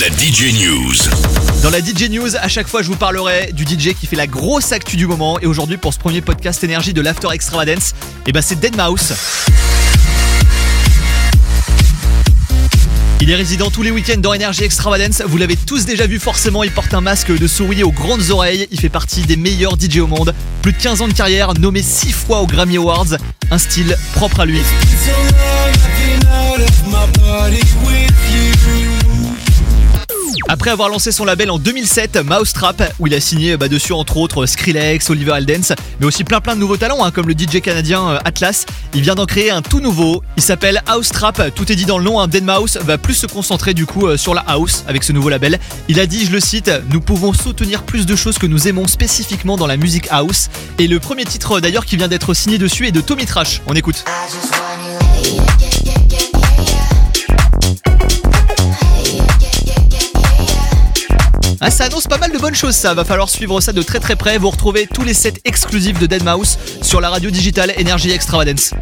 La DJ News. Dans la DJ News, à chaque fois, je vous parlerai du DJ qui fait la grosse actu du moment. Et aujourd'hui, pour ce premier podcast énergie de l'After Extravagance, eh ben c'est Deadmau5. Il est résident tous les week-ends dans Energy Extravagance. Vous l'avez tous déjà vu forcément. Il porte un masque de souris aux grandes oreilles. Il fait partie des meilleurs DJ au monde. Plus de 15 ans de carrière, nommé 6 fois aux Grammy Awards. Un style propre à lui. Après avoir lancé son label en 2007, Mousetrap, où il a signé bah, dessus entre autres Skrillex, Oliver Aldens, mais aussi plein plein de nouveaux talents, hein, comme le DJ canadien euh, Atlas, il vient d'en créer un tout nouveau. Il s'appelle House Trap, tout est dit dans le nom, hein. Mouse va plus se concentrer du coup euh, sur la house avec ce nouveau label. Il a dit, je le cite, nous pouvons soutenir plus de choses que nous aimons spécifiquement dans la musique house. Et le premier titre d'ailleurs qui vient d'être signé dessus est de Tommy Trash. On écoute. Ah, ça annonce pas mal de bonnes choses, ça. Va falloir suivre ça de très très près. Vous retrouvez tous les sets exclusifs de Dead Mouse sur la radio digitale Energy Extravagance.